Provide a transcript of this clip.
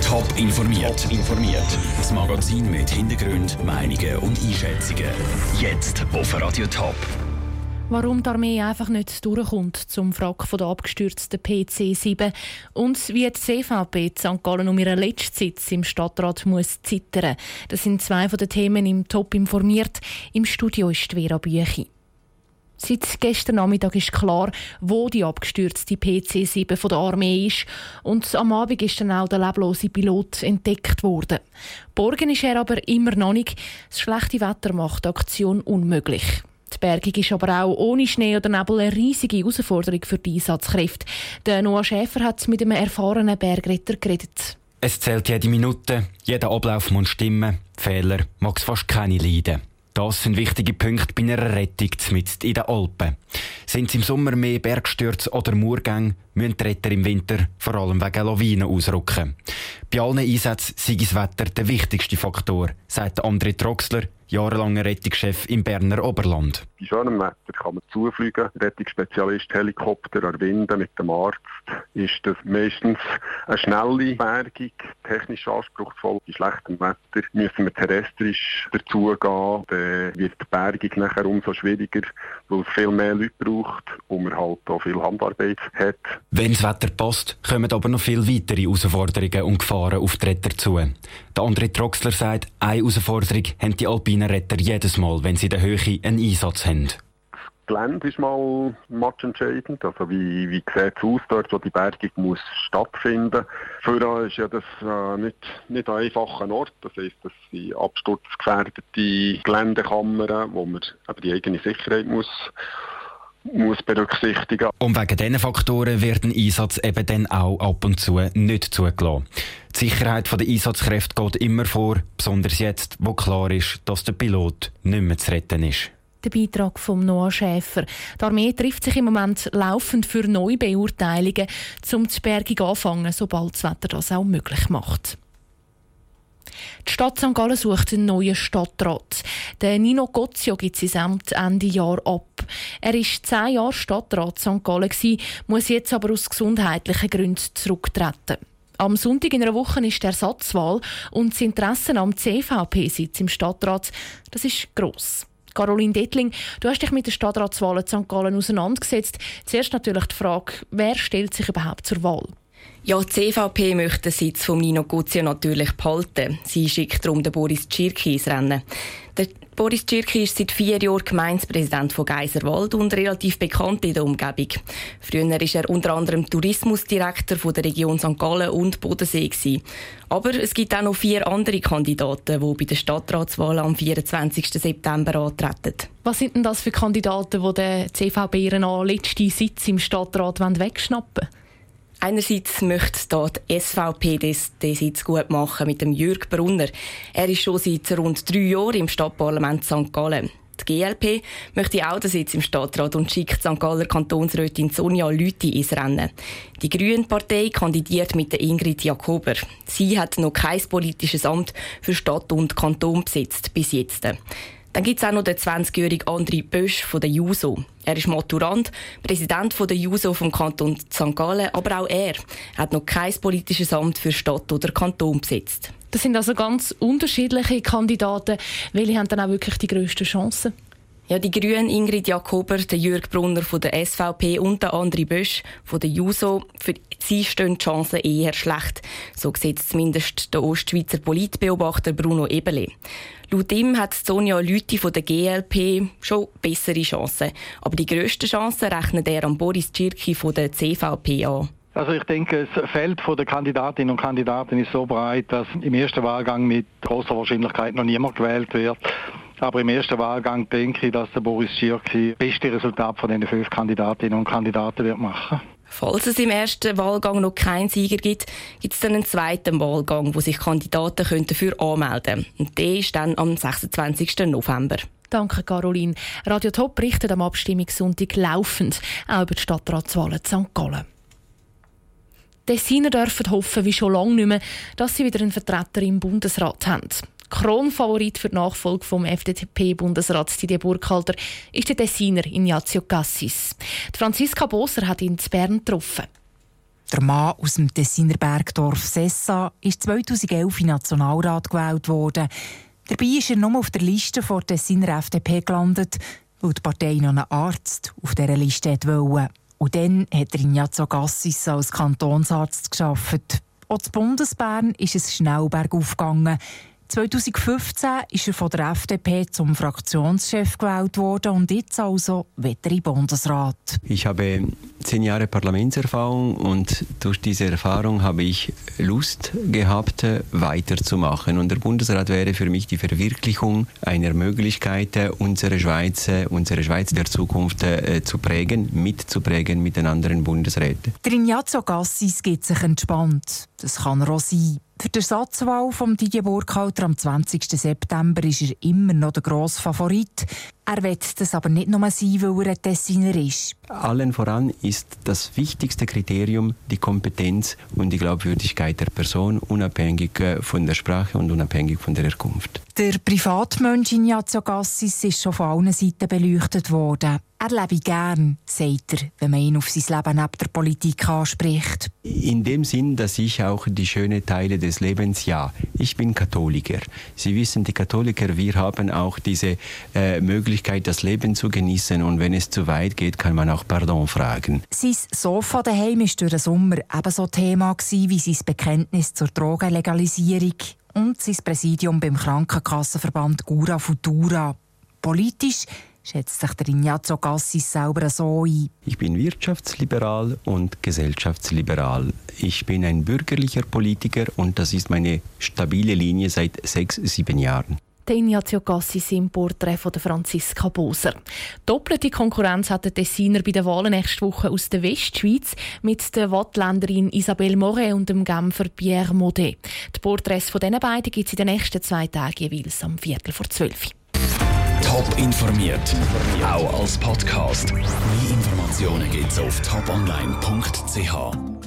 Top informiert. informiert. Das Magazin mit Hintergrund, Meinungen und Einschätzungen. Jetzt auf Radio Top. Warum die Armee einfach nicht durchkommt zum Wrack von der abgestürzten PC-7 und wie die CVP St. Gallen um ihren letzten Sitz im Stadtrat muss zittern. Das sind zwei von den Themen im Top informiert. Im Studio ist Vera Büchi. Seit gestern Nachmittag ist klar, wo die abgestürzte PC-7 von der Armee ist. Und am Abend ist dann auch der leblose Pilot entdeckt worden. Borgen ist er aber immer noch nicht. Das schlechte Wetter macht die Aktion unmöglich. Die Bergung ist aber auch ohne Schnee oder Nebel eine riesige Herausforderung für die Einsatzkräfte. Der Noah Schäfer hat mit einem erfahrenen Bergretter geredet. Es zählt jede Minute, jeder Ablauf muss stimmen, Fehler mag es fast keine leiden. Das sind wichtige Punkte bei einer Rettung mit in den Alpen. Sind es im Sommer mehr Bergstürze oder Murgänge, müssen die Retter im Winter vor allem wegen Lawinen ausrücken. Bei allen Einsätzen sei das Wetter der wichtigste Faktor, sagt André Troxler, jahrelanger Rettungschef im Berner Oberland. Bei schönem Wetter kann man zufliegen. Rettungsspezialist, Helikopter erwinden mit dem Arzt. Ist das meistens eine schnelle Bergung, technisch anspruchsvoll. Bei schlechtem Wetter müssen wir terrestrisch dazugehen. Dann wird die Bergung nachher umso schwieriger, weil es viel mehr Leute braucht und man halt auch viel Handarbeit hat. Wenn das Wetter passt, kommen aber noch viel weitere Herausforderungen und Gefahren auf die Retter zu. Der André Troxler sagt, eine Herausforderung haben die alpinen Retter jedes Mal, wenn sie in der Höhe einen Einsatz haben. Das Gelände ist mal matchentscheidend. Also wie, wie sieht es aus dort, wo die Bergung muss stattfinden Für ist ja das äh, nicht, nicht ein einfacher Ort. Das heisst, das sind absturzgefährdete Geländekammern, wo man aber die eigene Sicherheit muss muss berücksichtigen. Und wegen diesen Faktoren wird ein Einsatz eben dann auch ab und zu nicht zugelassen. Die Sicherheit der Einsatzkräfte geht immer vor, besonders jetzt, wo klar ist, dass der Pilot nicht mehr zu retten ist. Der Beitrag von Noah Schäfer. Die Armee trifft sich im Moment laufend für neue Beurteilungen, um die Bergung anfangen, sobald das Wetter das auch möglich macht. Die Stadt St. Gallen sucht einen neuen Stadtrat. Der Nino Gozio gibt sein Amt Ende Jahr ab. Er war zehn Jahre Stadtrat St. Gallen, muss jetzt aber aus gesundheitlichen Gründen zurücktreten. Am Sonntag in einer Woche ist die Ersatzwahl und das Interesse am CVP-Sitz im Stadtrat das ist gross. Caroline Dettling, du hast dich mit der Stadtratswahl in St. Gallen auseinandergesetzt. Zuerst natürlich die Frage, wer stellt sich überhaupt zur Wahl? Ja, die CVP möchte den Sitz von Nino Guzio natürlich behalten. Sie schickt darum den Boris Tschirki ins Rennen. Der Boris Tschirki ist seit vier Jahren Gemeindepräsident von Geiserwald und relativ bekannt in der Umgebung. Früher war er unter anderem Tourismusdirektor von der Region St. Gallen und Bodensee. Gewesen. Aber es gibt auch noch vier andere Kandidaten, die bei der Stadtratswahl am 24. September antreten. Was sind denn das für Kandidaten, die der CVP ihren letzten Sitz im Stadtrat wegschnappen wollen? Einerseits möchte da die SVP den Sitz gut machen mit dem Jürg Brunner. Er ist schon seit rund drei Jahren im Stadtparlament St. Gallen. Die GLP möchte auch den Sitz im Stadtrat und schickt St. Galler Kantonsrätin Sonja Lüthi ins Rennen. Die Grünen Partei kandidiert mit der Ingrid Jakober. Sie hat noch kein politisches Amt für Stadt und Kanton besetzt bis jetzt. Dann gibt es auch noch den 20-jährigen André Bösch von der JUSO. Er ist Maturant, Präsident von der JUSO vom Kanton St. Gallen, aber auch er hat noch kein politisches Amt für Stadt oder Kanton besetzt. Das sind also ganz unterschiedliche Kandidaten. Welche haben dann auch wirklich die grössten Chancen? Ja, die Grünen Ingrid Jakober, der Jürg Brunner von der SVP und der André Bösch von der JUSO, für sie stehen die Chancen eher schlecht. So sieht es zumindest der Ostschweizer Politbeobachter Bruno Ebele. Laut ihm hat Sonja Lüthi von der GLP schon bessere Chancen. Aber die grössten Chancen rechnet er an Boris Tschirki von der CVP an. Also ich denke, das Feld der Kandidatinnen und Kandidaten ist so breit, dass im ersten Wahlgang mit großer Wahrscheinlichkeit noch niemand gewählt wird. Aber im ersten Wahlgang denke ich, dass der Boris Schirki das beste Resultat von den fünf Kandidatinnen und Kandidaten wird machen. Falls es im ersten Wahlgang noch keinen Sieger gibt, gibt es dann einen zweiten Wahlgang, wo sich Kandidaten können dafür anmelden können. Und der ist dann am 26. November. Danke, Caroline. Radio Top berichtet am Abstimmungssonntag laufend auch über die Stadtratswahlen St. Gallen. Die Tessiner dürfen hoffen, wie schon lange nicht mehr, dass sie wieder einen Vertreter im Bundesrat haben. Kronfavorit für die Nachfolge vom FDP-Bundesrat Didier Burkhalter ist der Tessiner Ignazio Cassis. Die Franziska Boser hat ihn in Bern getroffen. Der Mann aus dem Tessiner Bergdorf Sessa ist 2011 in Nationalrat gewählt worden. Dabei ist er nur auf der Liste der Tessiner FDP gelandet, weil die Partei noch einen Arzt auf dieser Liste wollte. Und dann hat er Ignazio Gassis als Kantonsarzt geschafft. Auch zu Bundesbern ist es schnell bergauf gegangen. 2015 ist er von der FDP zum Fraktionschef gewählt worden und jetzt also weiter im Bundesrat. Ich habe zehn Jahre Parlamentserfahrung und durch diese Erfahrung habe ich Lust gehabt, weiterzumachen. Und der Bundesrat wäre für mich die Verwirklichung einer Möglichkeit, unsere Schweiz, unsere Schweiz der Zukunft äh, zu prägen, mitzuprägen mit den anderen Bundesräten. Der Ignazio Gassis geht sich entspannt. Das kann er auch sein. Für die Ersatzwahl von Didier Burkhalter am 20. September ist er immer noch der grosse Favorit. Er wird das aber nicht nur sein, weil er ein Tessiner ist. Allen voran ist das wichtigste Kriterium die Kompetenz und die Glaubwürdigkeit der Person, unabhängig äh, von der Sprache und unabhängig von der Herkunft. Der Privatmensch Ignazio Gassis ist schon von allen Seiten beleuchtet worden. Er lebe gern, sagt er, wenn man ihn auf sein Leben neben der Politik anspricht. In dem Sinn, dass ich auch die schönen Teile des Lebens, ja, ich bin Katholiker. Sie wissen, die Katholiker, wir haben auch diese äh, Möglichkeit, das Leben zu genießen und wenn es zu weit geht, kann man auch Pardon fragen. Sein Sofa daheim war durch den Sommer ebenso Thema wie sein Bekenntnis zur Drogenlegalisierung und sein Präsidium beim Krankenkassenverband Gura Futura. Politisch schätzt sich der Ignazio Gassis selber so ein. Ich bin wirtschaftsliberal und gesellschaftsliberal. Ich bin ein bürgerlicher Politiker und das ist meine stabile Linie seit sechs, sieben Jahren. Der Ignazio Cassis im Porträt von Franziska Boser. Doppelte Konkurrenz hat der Tessiner bei den Wahlen nächste Woche aus der Westschweiz mit der Wattländerin Isabelle Moret und dem Genfer Pierre Modet. Die Porträts von diesen beiden gibt es in den nächsten zwei Tagen jeweils am Viertel vor zwölf. Top informiert, auch als Podcast. Mehr Informationen gibt es auf toponline.ch.